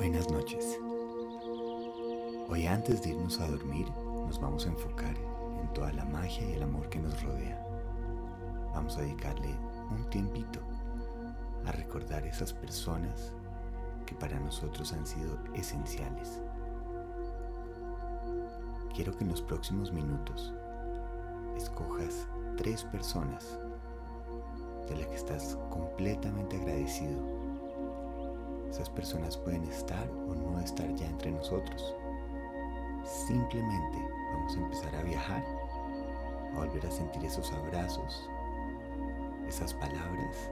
Buenas noches. Hoy antes de irnos a dormir nos vamos a enfocar en toda la magia y el amor que nos rodea. Vamos a dedicarle un tiempito a recordar esas personas que para nosotros han sido esenciales. Quiero que en los próximos minutos escojas tres personas de las que estás completamente agradecido. Esas personas pueden estar o no estar ya entre nosotros. Simplemente vamos a empezar a viajar, a volver a sentir esos abrazos, esas palabras,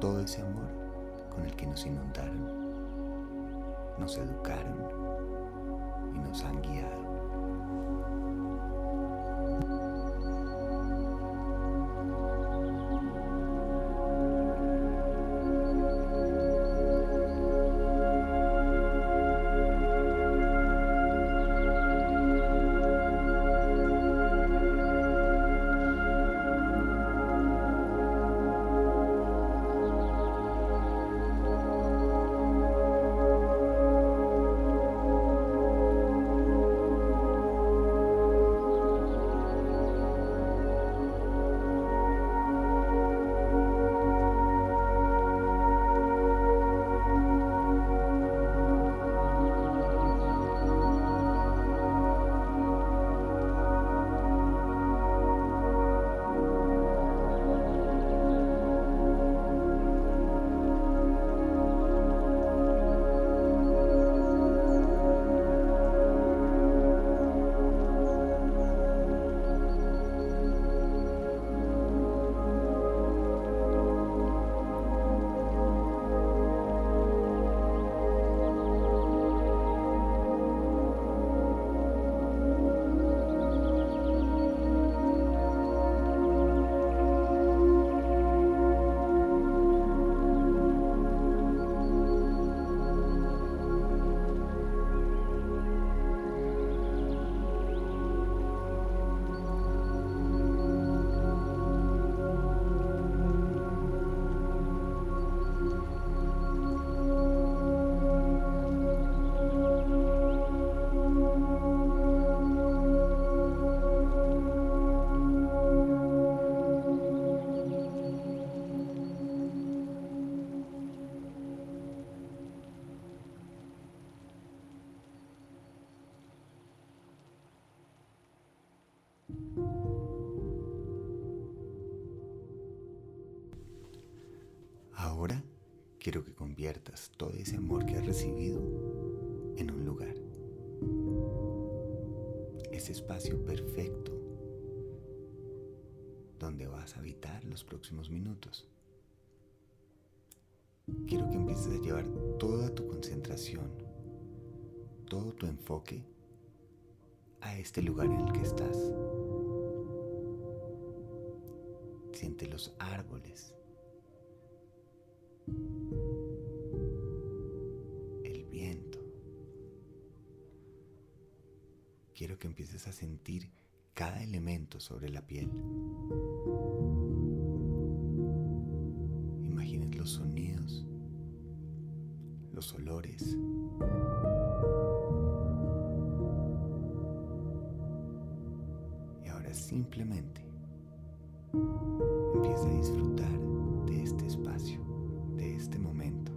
todo ese amor con el que nos inundaron, nos educaron y nos han guiado. Ahora quiero que conviertas todo ese amor que has recibido en un lugar. Ese espacio perfecto donde vas a habitar los próximos minutos. Quiero que empieces a llevar toda tu concentración, todo tu enfoque a este lugar en el que estás. Siente los árboles, el viento. Quiero que empieces a sentir cada elemento sobre la piel. Imagines los sonidos, los olores. Y ahora simplemente a disfrutar de este espacio, de este momento.